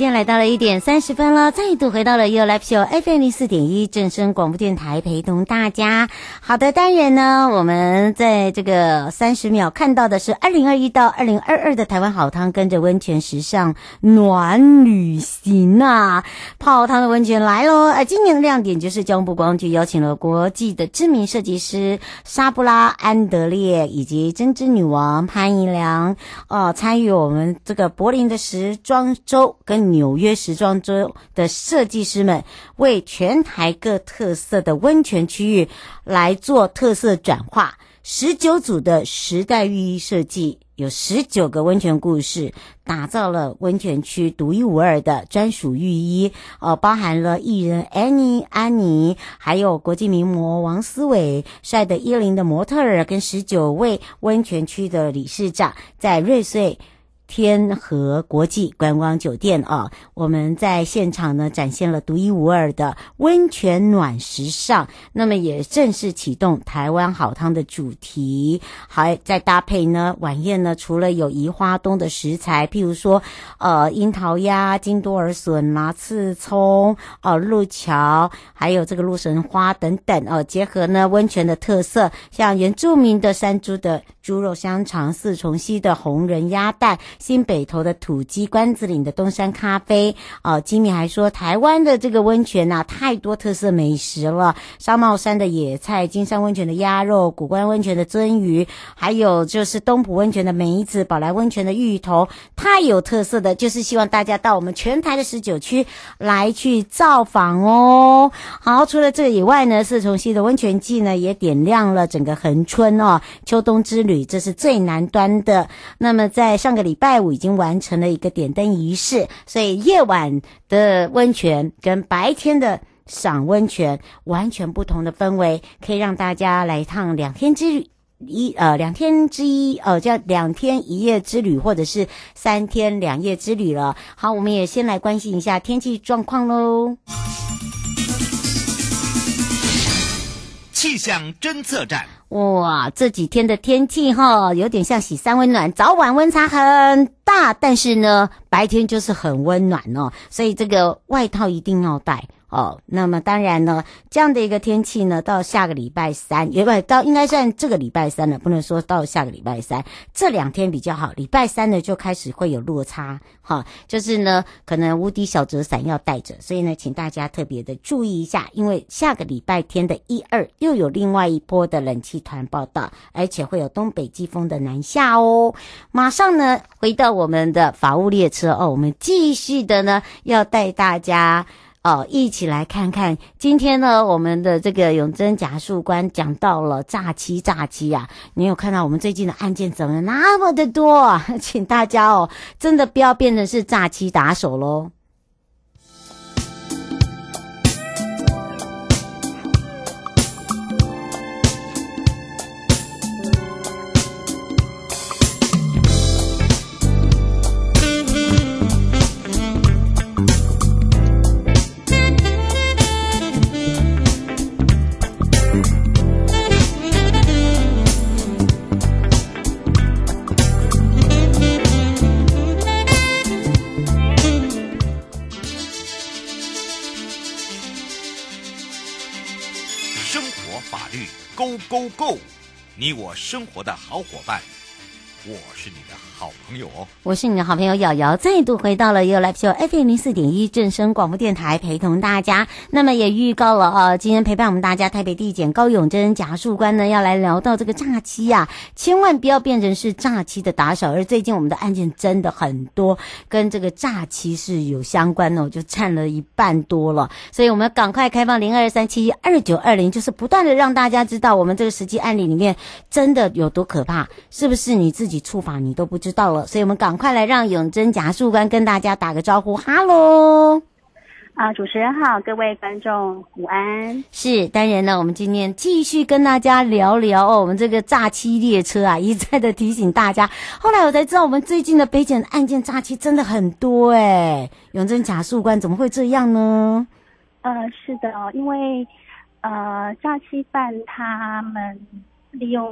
间来到了一点三十分了，再度回到了 You Live Show FM 零四点一正声广播电台，陪同大家。好的，当然呢，我们在这个三十秒看到的是二零二一到二零二二的台湾好汤，跟着温泉时尚暖旅行啊，泡汤的温泉来喽！呃，今年的亮点就是交通部观光局邀请了国际的知名设计师莎布拉安德烈以及针织女王潘怡良哦，参与我们这个柏林的时装周跟。纽约时装周的设计师们为全台各特色的温泉区域来做特色转化，十九组的时代浴衣设计，有十九个温泉故事，打造了温泉区独一无二的专属浴衣。呃，包含了艺人 Annie 安妮，还有国际名模王思伟，帅的一零的模特儿，跟十九位温泉区的理事长，在瑞穗。天河国际观光酒店啊，我们在现场呢展现了独一无二的温泉暖时尚，那么也正式启动台湾好汤的主题，还再搭配呢晚宴呢，除了有宜花东的食材，譬如说呃樱桃鸭、金多尔笋啦、刺葱、呃鹿桥，还有这个鹿神花等等哦、呃，结合呢温泉的特色，像原住民的山猪的猪肉香肠、四重溪的红人鸭蛋。新北投的土鸡，关子岭的东山咖啡，哦、吉米还说台湾的这个温泉呐、太多特色美食了，纱帽山的野菜，金山温泉的鸭肉，古关温泉的鳟鱼，还有就是东埔温泉的梅子，宝来温泉的芋头，太有特色的，就是希望大家到我们全台的十九区来去造访哦。好，除了这个以外呢，四重溪的温泉季呢，也点亮了整个恒春哦，秋冬之旅，这是最南端的。那么在上个礼拜。拜五已经完成了一个点灯仪式，所以夜晚的温泉跟白天的赏温泉完全不同的氛围，可以让大家来一趟两天之旅，一呃两天之一呃叫两天一夜之旅，或者是三天两夜之旅了。好，我们也先来关心一下天气状况喽。气象侦测站。哇，这几天的天气哈，有点像洗三温暖，早晚温差很大，但是呢，白天就是很温暖哦，所以这个外套一定要带。哦，那么当然呢，这样的一个天气呢，到下个礼拜三，也不到应该算这个礼拜三了，不能说到下个礼拜三，这两天比较好。礼拜三呢，就开始会有落差，哈、就是呢，可能无敌小折伞要带着，所以呢，请大家特别的注意一下，因为下个礼拜天的一二又有另外一波的冷气团报道，而且会有东北季风的南下哦。马上呢，回到我们的法务列车哦，我们继续的呢，要带大家。哦，一起来看看今天呢，我们的这个永贞假树官讲到了诈欺，诈欺啊！你有看到我们最近的案件怎么那么的多？请大家哦，真的不要变成是诈欺打手喽。Go Go 你我生活的好伙伴，我是你的好朋友哦。我是你的好朋友瑶瑶，再度回到了 u l i Show FM 零四点一正声广播电台，陪同大家。那么也预告了啊，今天陪伴我们大家台北地检高永珍检察官呢，要来聊到这个诈欺呀、啊，千万不要变成是诈欺的打手。而最近我们的案件真的很多，跟这个诈欺是有相关的，我就占了一半多了。所以我们赶快开放零二三七二九二零，就是不断的让大家知道我们这个实际案例里面真的有多可怕，是不是你自己触法你都不知道了？所以我们赶快来让永珍检察官跟大家打个招呼，哈喽。啊，主持人好，各位观众午安。是，当然了，我们今天继续跟大家聊聊哦，我们这个诈欺列车啊，一再的提醒大家。后来我才知道，我们最近的北检案件诈欺真的很多哎。永珍检察官怎么会这样呢？呃，是的哦，因为呃，诈欺犯他们利用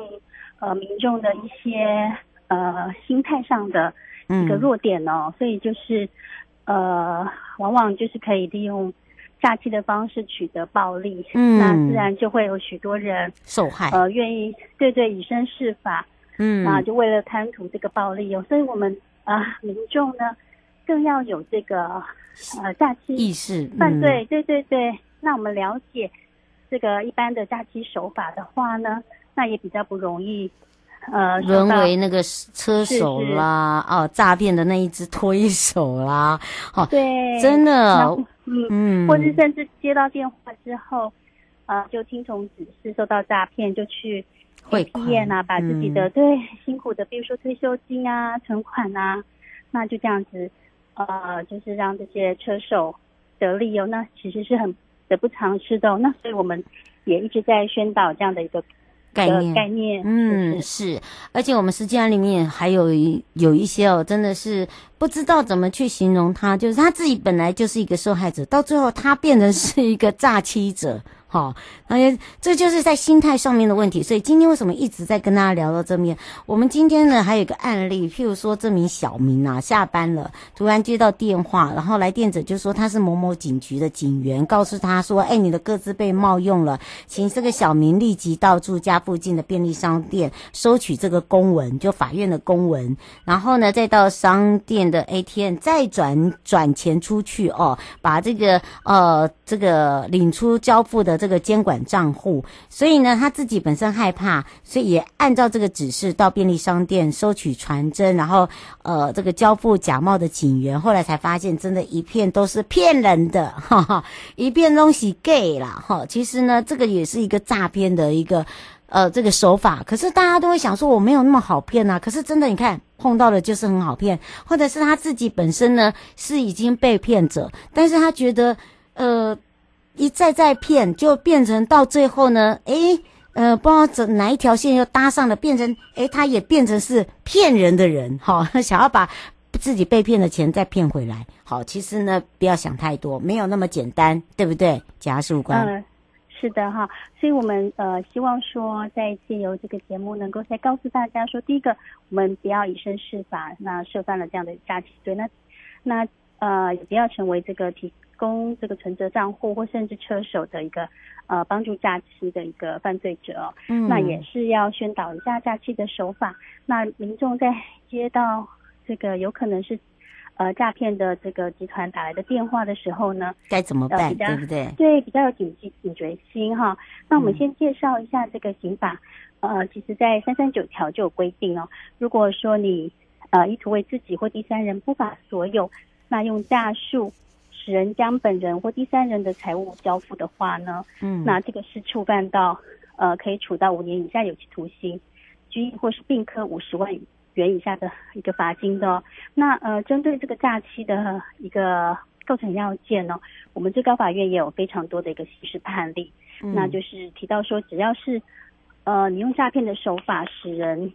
呃民众的一些呃心态上的一个弱点哦，嗯、所以就是。呃，往往就是可以利用假期的方式取得暴利，嗯，那自然就会有许多人受害，呃，愿意对对以身试法，嗯，那就为了贪图这个暴利哦，所以我们啊、呃，民众呢更要有这个呃假期意识，犯罪，对对对，那我们了解这个一般的假期手法的话呢，那也比较不容易。呃，沦为那个车手啦，是是哦，诈骗的那一只推手啦，哦，对，真的，嗯嗯，或是甚至接到电话之后，呃，就听从指示受到诈骗，就去汇款啊，把自己的、嗯、对辛苦的，比如说退休金啊、存款啊，那就这样子，呃，就是让这些车手得利哦，那其实是很得不偿失的、哦。那所以我们也一直在宣导这样的一个。概念概念，嗯，是，而且我们实际上里面还有有一些哦，真的是不知道怎么去形容他，就是他自己本来就是一个受害者，到最后他变成是一个诈欺者。好，那这就是在心态上面的问题。所以今天为什么一直在跟大家聊到这面？我们今天呢还有一个案例，譬如说这名小明啊下班了，突然接到电话，然后来电者就说他是某某警局的警员，告诉他说：“哎，你的个资被冒用了，请这个小明立即到住家附近的便利商店收取这个公文，就法院的公文，然后呢再到商店的 ATM 再转转钱出去哦，把这个呃这个领出交付的。”这个监管账户，所以呢，他自己本身害怕，所以也按照这个指示到便利商店收取传真，然后呃，这个交付假冒的警员，后来才发现，真的一片都是骗人的，哈哈，一片东西 gay 啦，哈。其实呢，这个也是一个诈骗的一个呃这个手法。可是大家都会想说，我没有那么好骗啊。可是真的，你看碰到的就是很好骗，或者是他自己本身呢是已经被骗者，但是他觉得呃。一再再骗，就变成到最后呢，诶，呃，不知道怎哪一条线又搭上了，变成诶，他也变成是骗人的人，哈，想要把自己被骗的钱再骗回来。好，其实呢，不要想太多，没有那么简单，对不对？检察官。嗯，是的哈，所以我们呃希望说，在借由这个节目，能够再告诉大家说，第一个，我们不要以身试法，那涉犯了这样的诈欺罪，那那呃也不要成为这个提。供这个存折账户或甚至车手的一个呃帮助诈欺的一个犯罪者哦，嗯，那也是要宣导一下诈欺的手法。那民众在接到这个有可能是呃诈骗的这个集团打来的电话的时候呢，该怎么办？对不对？对，比较有警惕警觉心哈。那我们先介绍一下这个刑法，呃，其实在三三九条就有规定哦。如果说你呃意图为自己或第三人不法所有，那用诈术。使人将本人或第三人的财物交付的话呢，嗯，那这个是触犯到，呃，可以处到五年以下有期徒刑，拘役或是并科五十万元以下的一个罚金的哦。那呃，针对这个诈欺的一个构成要件呢，我们最高法院也有非常多的一个刑事判例，嗯，那就是提到说，只要是呃你用诈骗的手法使人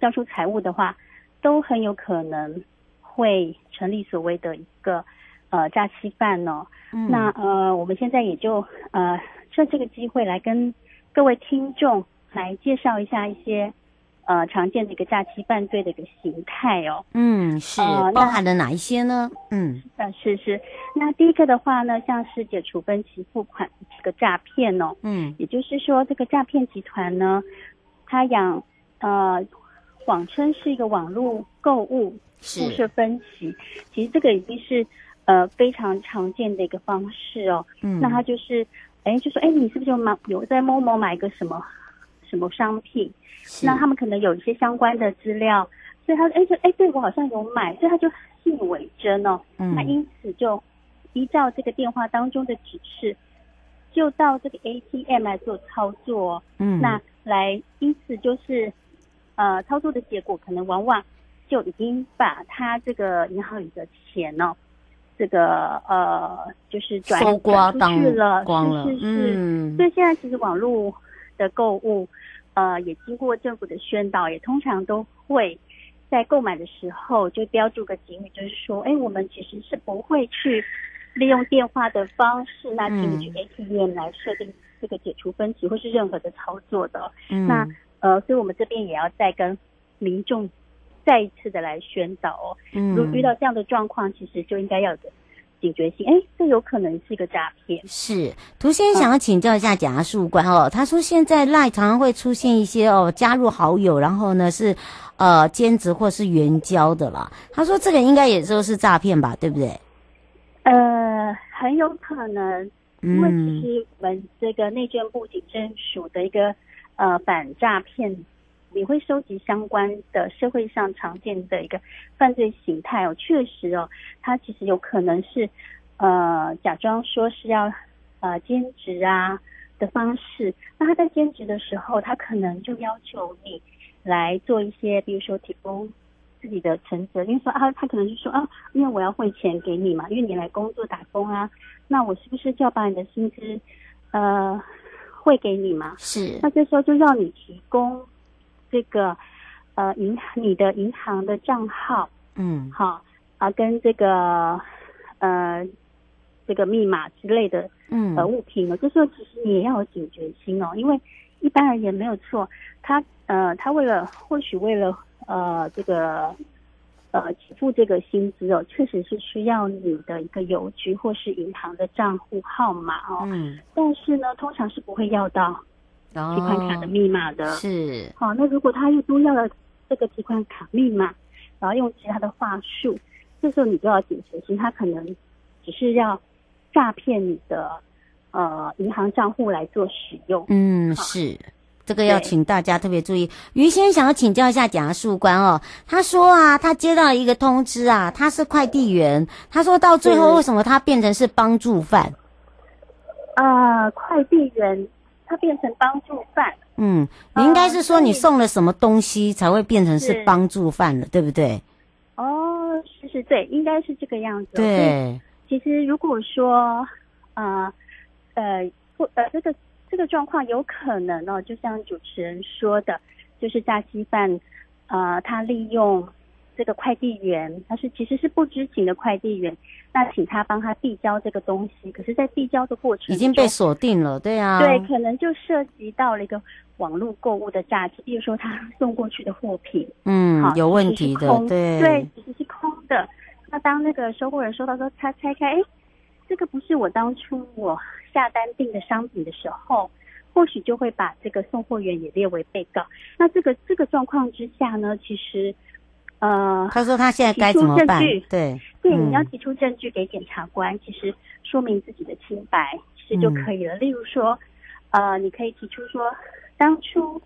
交出财物的话，都很有可能会成立所谓的一个。呃，诈欺犯呢？那呃，我们现在也就呃趁这个机会来跟各位听众来介绍一下一些呃常见的一个诈欺犯罪的一个形态哦。嗯，是、呃、包含了哪一些呢？嗯，呃，是是。那第一个的话呢，像是解除分期付款这个诈骗哦。嗯，也就是说，这个诈骗集团呢，他养呃谎称是一个网络购物是故事分期，其实这个已经是呃非常常见的一个方式哦。嗯，那他就是，哎，就说，哎，你是不是有买有在某某买个什么什么商品？那他们可能有一些相关的资料，所以他说，哎，就哎，对我好像有买，所以他就信以为真哦。嗯，那因此就依照这个电话当中的指示，就到这个 ATM 来做操作。嗯，那来因此就是。呃，操作的结果可能往往就已经把他这个银行里的钱呢、哦，这个呃，就是转转出去了，光了是是是。嗯、所以现在其实网络的购物，呃，也经过政府的宣导，也通常都会在购买的时候就标注个警语，就是说，哎，我们其实是不会去利用电话的方式，那请你去 ATM 来设定这个解除分歧或是任何的操作的。嗯、那。呃，所以我们这边也要再跟民众再一次的来宣导哦。嗯，如果遇到这样的状况，其实就应该要有警觉性。哎，这有可能是一个诈骗。是，涂先生想要请教一下检察官哦。他说现在赖常常会出现一些哦，加入好友，然后呢是呃兼职或是援交的啦。他说这个应该也就是诈骗吧，对不对？呃，很有可能，因为其实我们这个内政部警政署的一个。呃，反诈骗，你会收集相关的社会上常见的一个犯罪形态哦，确实哦，他其实有可能是呃假装说是要呃兼职啊的方式，那他在兼职的时候，他可能就要求你来做一些，比如说提供自己的存折，因为说啊，他可能就说啊，因为我要汇钱给你嘛，因为你来工作打工啊，那我是不是就要把你的薪资呃？汇给你嘛？是，那这时候就要你提供这个呃银你的银行的账号，嗯，好啊，跟这个呃这个密码之类的，嗯，呃物品呢，这时候其实你也要有警觉心哦，因为一般而言没有错，他呃他为了或许为了呃这个。呃，给付这个薪资哦，确实是需要你的一个邮局或是银行的账户号码哦。嗯。但是呢，通常是不会要到提款卡的密码的。哦、是。好，那如果他又多要了这个提款卡密码，然后用其他的话术，这时候你就要警觉，其实他可能只是要诈骗你的呃银行账户来做使用。嗯，是。这个要请大家特别注意。于先想要请教一下检察官哦，他说啊，他接到一个通知啊，他是快递员，他说到最后为什么他变成是帮助犯？啊、呃，快递员他变成帮助犯。嗯，你应该是说你送了什么东西才会变成是帮助犯了，对不对？哦，是是，对，应该是这个样子。对，其实如果说呃呃不呃这个。这个状况有可能哦，就像主持人说的，就是诈欺犯，呃，他利用这个快递员，他是其实是不知情的快递员，那请他帮他递交这个东西，可是，在递交的过程已经被锁定了，对啊，对，可能就涉及到了一个网络购物的诈欺，比如说他 送过去的货品，嗯，好有问题的，对，对，其实是空的。那当那个收货人收到说他拆开，哎，这个不是我当初我。下单订的商品的时候，或许就会把这个送货员也列为被告。那这个这个状况之下呢，其实，呃，他说他现在该怎么办？对对，你要提出证据给检察官，其实说明自己的清白，其实就可以了。嗯、例如说，呃，你可以提出说，当初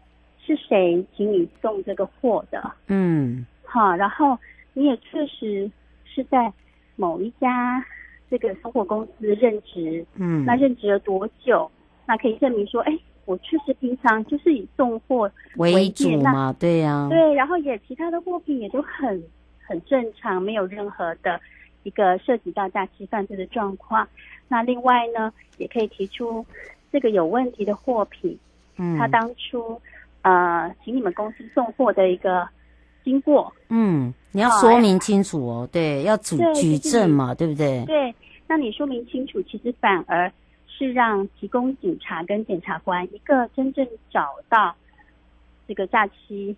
是谁请你送这个货的？嗯，好，然后你也确实是在某一家。这个送货公司任职，嗯，那任职了多久？那可以证明说，哎，我确实平常就是以送货为，为主嘛，对呀、啊，对，然后也其他的货品也都很很正常，没有任何的一个涉及到诈欺犯罪的状况。那另外呢，也可以提出这个有问题的货品，嗯，他当初呃，请你们公司送货的一个。经过，嗯，你要说明清楚哦，哎、对，要举举证嘛，对不对？对，那你说明清楚，其实反而是让提供警察跟检察官一个真正找到这个诈欺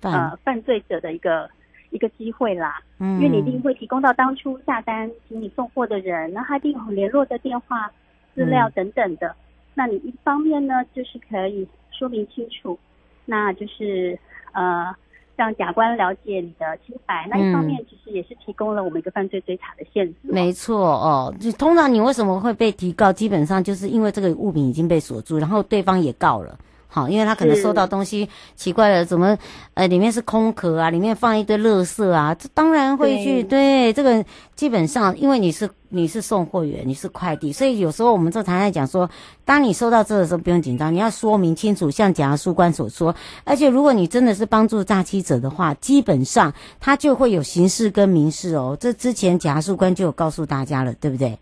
犯呃犯罪者的一个一个机会啦。嗯，因为你一定会提供到当初下单请你送货的人，那他一定有联络的电话资料等等的。嗯、那你一方面呢，就是可以说明清楚，那就是呃。让甲官了解你的清白。那一方面其实也是提供了我们一个犯罪追查的线索。没错哦，就通常你为什么会被提告？基本上就是因为这个物品已经被锁住，然后对方也告了。好，因为他可能收到东西奇怪了，怎么呃里面是空壳啊，里面放一堆垃圾啊，这当然会去对，对这个基本上，因为你是你是送货员，你是快递，所以有时候我们这常常讲说，当你收到这个的时候不用紧张，你要说明清楚，像检察事官所说，而且如果你真的是帮助诈欺者的话，基本上他就会有刑事跟民事哦，这之前检察事官就有告诉大家了，对不对？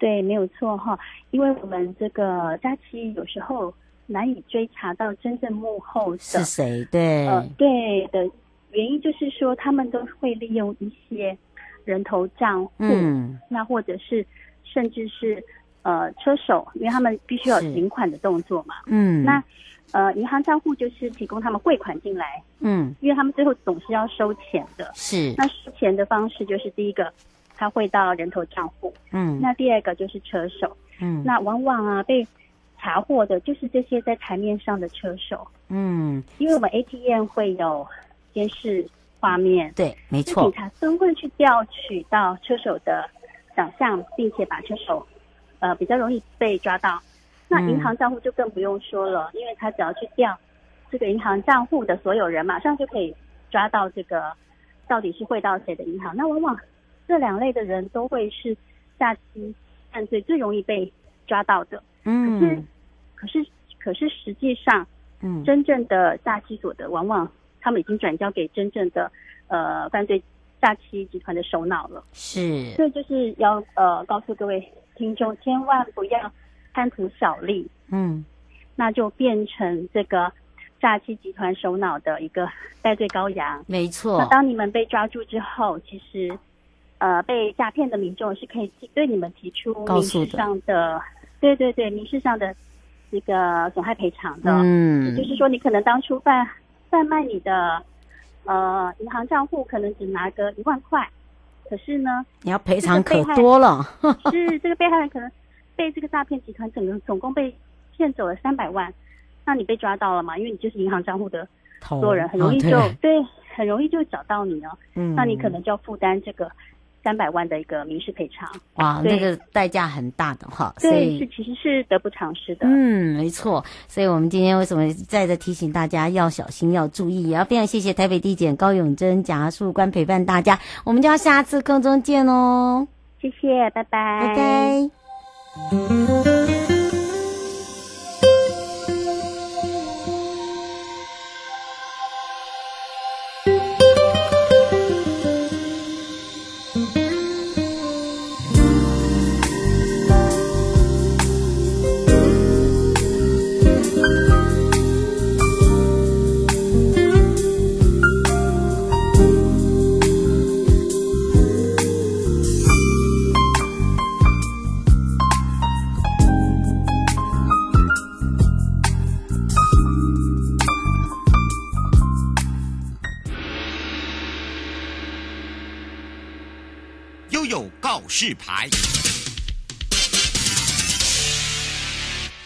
对，没有错哈，因为我们这个诈欺有时候。难以追查到真正幕后的是谁？对，呃，对的原因就是说，他们都会利用一些人头账户，嗯，那或者是甚至是呃车手，因为他们必须要有领款的动作嘛，嗯，那呃银行账户就是提供他们汇款进来，嗯，因为他们最后总是要收钱的，是，那收钱的方式就是第一个他会到人头账户，嗯，那第二个就是车手，嗯，那往往啊被。查获的就是这些在台面上的车手，嗯，因为我们 ATM 会有监视画面，对，没错，警察都会去调取到车手的长相，并且把车手，呃，比较容易被抓到。那银行账户就更不用说了，嗯，因为他只要去调这个银行账户的所有人，马上就可以抓到这个到底是汇到谁的银行。那往往这两类的人都会是下期犯罪最容易被抓到的。嗯，可是，可是，可是实际上，嗯，真正的诈欺所得，往往他们已经转交给真正的呃犯罪诈欺集团的首脑了。是，所以就是要呃告诉各位听众，千万不要贪图小利，嗯，那就变成这个诈欺集团首脑的一个戴罪羔羊。没错。那当你们被抓住之后，其实呃被诈骗的民众是可以对你们提出民事上的。对对对，民事上的这个损害赔偿的，嗯，就是说你可能当初贩贩卖你的呃银行账户，可能只拿个一万块，可是呢，你要赔偿可多了。是这个被害人可能被这个诈骗集团整个总共被骗走了三百万，那你被抓到了嘛？因为你就是银行账户的所有人，很容易就、哦、对，对，很容易就找到你了。嗯，那你可能就要负担这个。三百万的一个民事赔偿，哇，那个代价很大的哈，所以是其实是得不偿失的。嗯，没错。所以我们今天为什么再次提醒大家要小心，要注意？也要非常谢谢台北地检高永贞检察官陪伴大家，我们就要下次空中见哦。谢谢，拜拜，拜拜。制牌。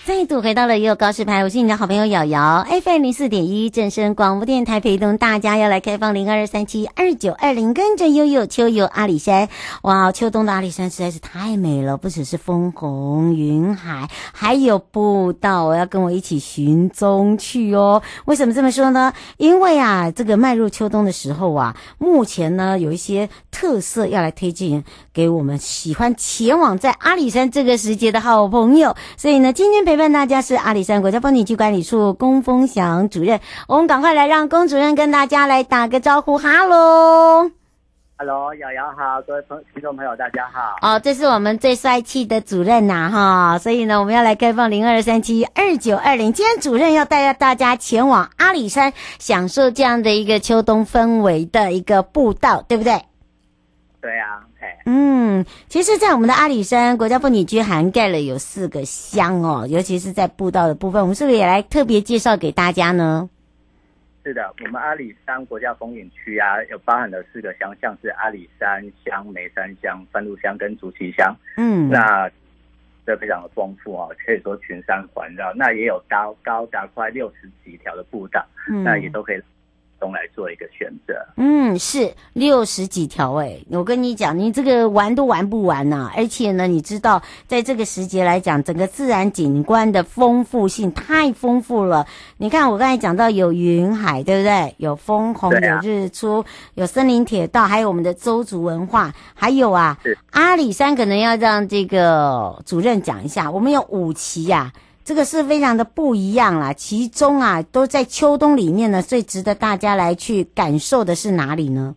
再度回到了悠悠告示牌，我是你的好朋友瑶瑶，FM 零四点一正声广播电台，陪同大家要来开放零二三七二九二零，跟着悠悠秋游阿里山。哇，秋冬的阿里山实在是太美了，不只是枫红云海，还有步道，我要跟我一起寻踪去哦。为什么这么说呢？因为啊，这个迈入秋冬的时候啊，目前呢有一些特色要来推荐给我们喜欢前往在阿里山这个时节的好朋友，所以呢，今天陪。陪伴大家是阿里山国家风景区管理处龚丰祥主任，我们赶快来让龚主任跟大家来打个招呼，哈喽，哈喽，瑶瑶好，各位朋听众朋友大家好。哦，这是我们最帅气的主任呐、啊，哈，所以呢，我们要来开放零二三七二九二零，今天主任要带着大家前往阿里山，享受这样的一个秋冬氛围的一个步道，对不对？对啊，嗯，其实，在我们的阿里山国家风景区涵盖了有四个乡哦，尤其是在步道的部分，我们是不是也来特别介绍给大家呢？是的，我们阿里山国家风景区啊，有包含了四个乡，像是阿里山乡、梅山乡、番路乡跟竹崎乡。嗯，那这非常的丰富哦，可以说群山环绕，那也有高高达快六十几条的步道，嗯，那也都可以。中来做一个选择。嗯，是六十几条哎，我跟你讲，你这个玩都玩不完呐、啊！而且呢，你知道，在这个时节来讲，整个自然景观的丰富性太丰富了。你看，我刚才讲到有云海，对不对？有枫红，有日出，啊、有森林铁道，还有我们的周族文化，还有啊，阿里山可能要让这个主任讲一下，我们有五期呀、啊。这个是非常的不一样啦，其中啊都在秋冬里面呢，最值得大家来去感受的是哪里呢？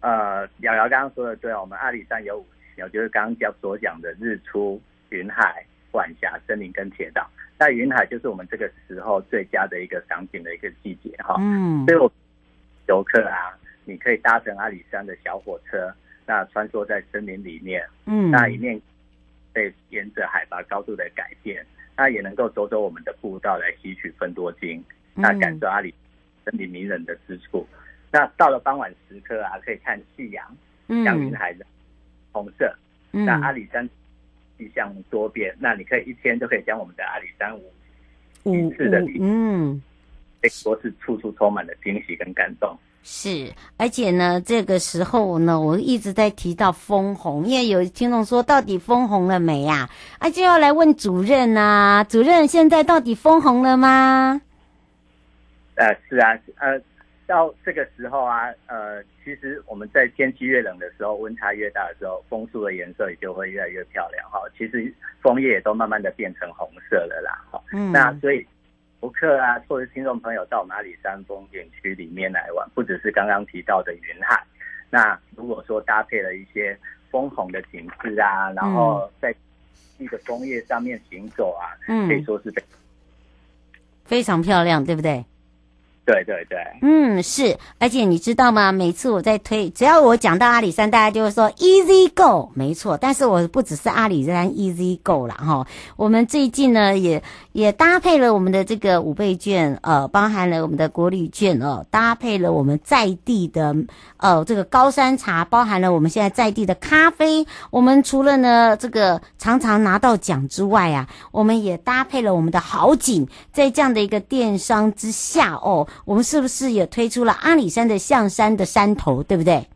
呃，瑶瑶刚刚说的对，我们阿里山有五期，就是刚刚所讲的日出、云海、晚霞、森林跟铁道。那云海就是我们这个时候最佳的一个赏景的一个季节哈。嗯。所以我游客啊，你可以搭乘阿里山的小火车，那穿梭在森林里面，嗯，那一面被沿着海拔高度的改变。那也能够走走我们的步道来吸取分多精，那感受阿里森林迷人的之处。嗯、那到了傍晚时刻啊，可以看夕阳，像云海的红色。嗯、那阿里山气象多变，那你可以一天就可以将我们的阿里山五五次的体，嗯，可以说是处处充满了惊喜跟感动。是，而且呢，这个时候呢，我一直在提到枫红，因为有听众说，到底枫红了没呀？啊，就要来问主任啊，主任，现在到底枫红了吗？呃，是啊，呃，到这个时候啊，呃，其实我们在天气越冷的时候，温差越大的时候，枫树的颜色也就会越来越漂亮哈。其实枫叶也都慢慢的变成红色了啦，哈。嗯，那所以。游客啊，或者听众朋友到我们阿里山风景区里面来玩，不只是刚刚提到的云海。那如果说搭配了一些枫红的景致啊，然后在那个枫叶上面行走啊，嗯，可以说是非非常漂亮，对不对？对对对，嗯，是，而且你知道吗？每次我在推，只要我讲到阿里山，大家就会说 Easy Go，没错。但是我不只是阿里山 Easy Go 啦哈。我们最近呢，也也搭配了我们的这个五倍券，呃，包含了我们的国旅券哦，搭配了我们在地的呃这个高山茶，包含了我们现在在地的咖啡。我们除了呢这个常常拿到奖之外啊，我们也搭配了我们的好景，在这样的一个电商之下哦。我们是不是也推出了阿里山的象山的山头，对不对？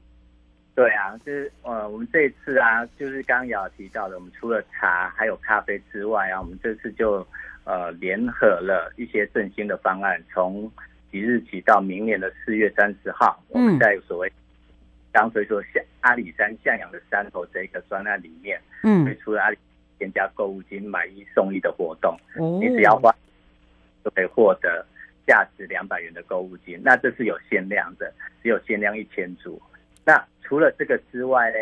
对啊，就是呃，我们这一次啊，就是刚有提到的，我们除了茶还有咖啡之外啊，我们这次就呃联合了一些振兴的方案，从即日起到明年的四月三十号，我们在所谓刚推出象阿里山向阳的山头这个专案里面，嗯，推出了阿里添加购物金买一送一的活动，哦，你只要花就可以获得。价值两百元的购物金，那这是有限量的，只有限量一千组。那除了这个之外呢，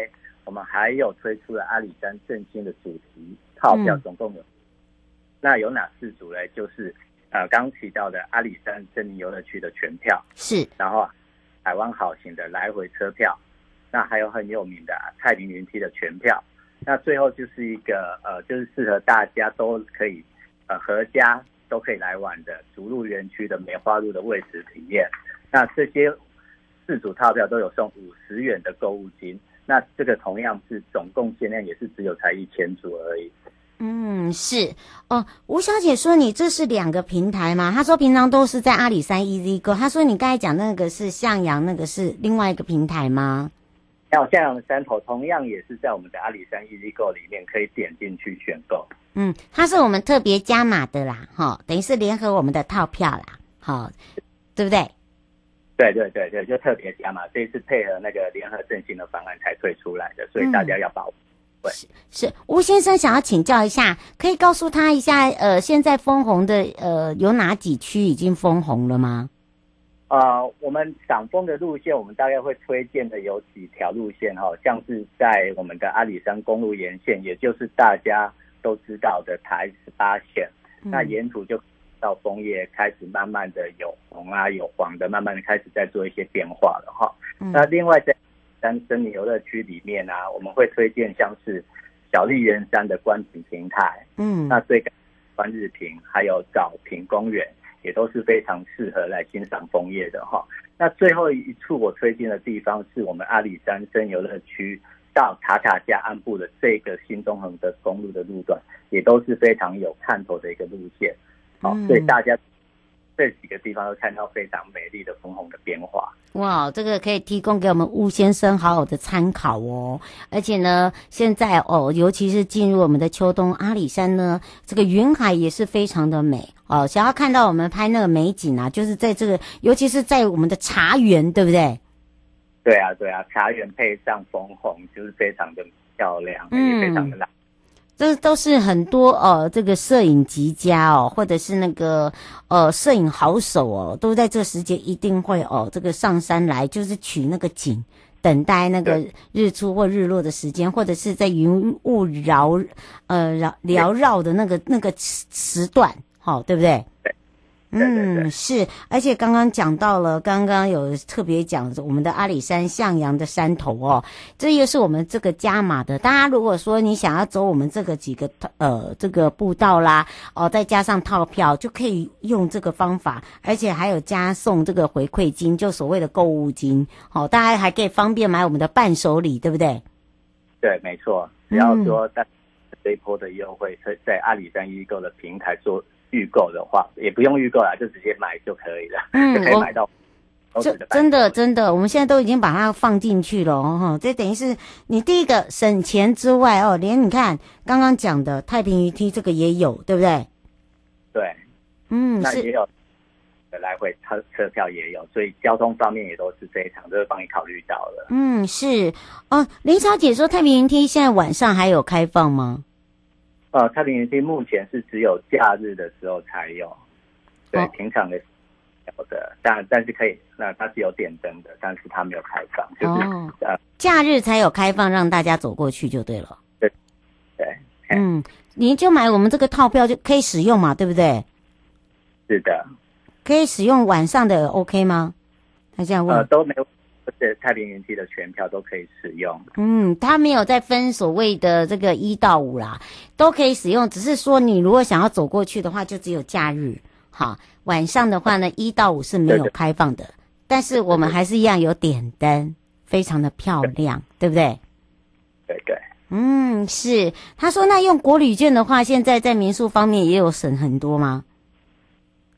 我们还有推出了阿里山振兴的主题套票，总共有，嗯、那有哪四组呢？就是呃刚提到的阿里山森林游乐区的全票，是，然后海湾好行的来回车票，那还有很有名的太平云梯的全票，那最后就是一个呃就是适合大家都可以呃合家。都可以来玩的竹鹿园区的梅花鹿的喂食体验，那这些四组套票都有送五十元的购物金，那这个同样是总共限量，也是只有才一千组而已。嗯，是哦。吴小姐说你这是两个平台吗？她说平常都是在阿里山 Easy Go，她说你刚才讲那个是向阳，那个是另外一个平台吗？像向阳的山头同样也是在我们的阿里山 Easy 里面可以点进去选购。嗯，它是我们特别加码的啦，哈，等于是联合我们的套票啦，好，对不对？对对对对，就特别加码，这一次配合那个联合振兴的方案才推出来的，所以大家要把握。嗯，是是，吴先生想要请教一下，可以告诉他一下，呃，现在分红的呃有哪几区已经分红了吗？呃，我们赏枫的路线，我们大概会推荐的有几条路线哈，像是在我们的阿里山公路沿线，也就是大家。都知道的台十八线，那沿途就到枫叶开始慢慢的有红啊有黄的，慢慢的开始在做一些变化了哈。嗯、那另外在山森林游乐区里面啊，我们会推荐像是小笠原山的观景平台，嗯，那最观日平还有早平公园也都是非常适合来欣赏枫叶的哈。那最后一处我推荐的地方是我们阿里山森游乐区。到塔塔加安部的这个新中横的公路的路段，也都是非常有看头的一个路线。好，所以大家这几个地方都看到非常美丽的枫红的变化。哇，这个可以提供给我们吴先生好好的参考哦。而且呢，现在哦，尤其是进入我们的秋冬，阿里山呢，这个云海也是非常的美哦。想要看到我们拍那个美景啊，就是在这个，尤其是在我们的茶园，对不对？对啊，对啊，茶园配上枫红，就是非常的漂亮，嗯，也非常的浪。这都是很多呃，这个摄影极佳哦，或者是那个呃摄影好手哦，都在这时节一定会哦，这个上山来就是取那个景，等待那个日出或日落的时间，或者是在云雾绕呃绕缭绕的那个那个时时段，好、哦，对不对？嗯，是，而且刚刚讲到了，刚刚有特别讲我们的阿里山向阳的山头哦，这又是我们这个加码的。大家如果说你想要走我们这个几个呃这个步道啦，哦，再加上套票，就可以用这个方法，而且还有加送这个回馈金，就所谓的购物金，好、哦，大家还可以方便买我们的伴手礼，对不对？对，没错，只要说在这一波的优惠，在在阿里山易购的平台做。预购的话也不用预购啦，就直接买就可以了，嗯、就可以买到。这真的真的，我们现在都已经把它放进去了哦。这等于是你第一个省钱之外哦，连你看刚刚讲的太平鱼梯这个也有，对不对？对，嗯，那也有来回车车票也有，所以交通方面也都是非常，都是帮你考虑到了。嗯，是哦。林小姐说太平鱼梯现在晚上还有开放吗？呃，太平云梯目前是只有假日的时候才有，对，哦、平常的有的，但但是可以，那它是有点灯的，但是它没有开放，就是、哦、呃，假日才有开放，让大家走过去就对了。对，对，嗯，您就买我们这个套票就可以使用嘛，对不对？是的，可以使用晚上的 OK 吗？他这样问，呃，都没有。是太平云梯的全票都可以使用。嗯，他没有再分所谓的这个一到五啦，都可以使用。只是说你如果想要走过去的话，就只有假日。好，晚上的话呢，一到五是没有开放的。对对，但是我们还是一样有点灯，非常的漂亮，对，对不对？对对。嗯，是。他说，那用国旅券的话，现在在民宿方面也有省很多吗？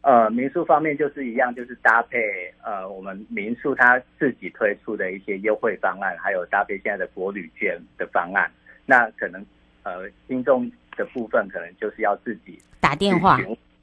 呃，民宿方面就是一样，就是搭配呃，我们民宿它自己推出的一些优惠方案，还有搭配现在的国旅券的方案。那可能呃，听众的部分可能就是要自己打电话，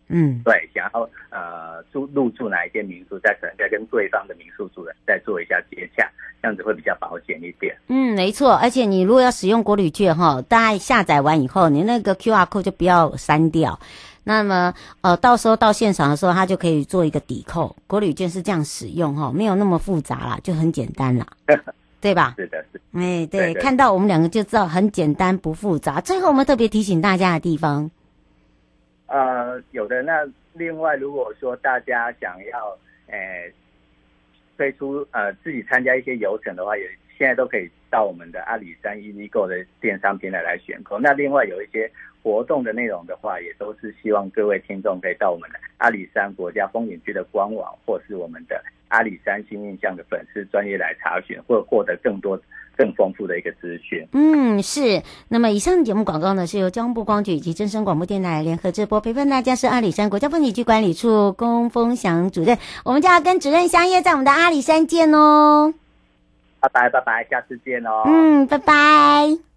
嗯，对，想要呃住入住哪一间民宿，再可能再跟对方的民宿主人再做一下接洽，这样子会比较保险一点。嗯，没错。而且你如果要使用国旅券哈，大家下载完以后，你那个 QR code 就不要删掉。那么，呃，到时候到现场的时候，他就可以做一个抵扣。国旅券是这样使用哈，没有那么复杂啦，就很简单啦，对吧？是的，是。哎，对，对对看到我们两个就知道很简单不复杂。最后，我们特别提醒大家的地方，呃，有的那另外，如果说大家想要，呃，推出呃自己参加一些游程的话，也现在都可以到我们的阿里山 EasyGo 的电商平台来选购。那另外有一些。活动的内容的话，也都是希望各位听众可以到我们的阿里山国家风景区的官网，或是我们的阿里山新印象的粉丝专页来查询，或获得更多、更丰富的一个资讯。嗯，是。那么以上节目广告呢，是由交通部光局以及真声广播电台联合直播，陪伴大家是阿里山国家风景区管理处龚丰祥主任。我们就要跟主任相约在我们的阿里山见哦。拜拜拜拜，下次见哦。嗯，拜拜。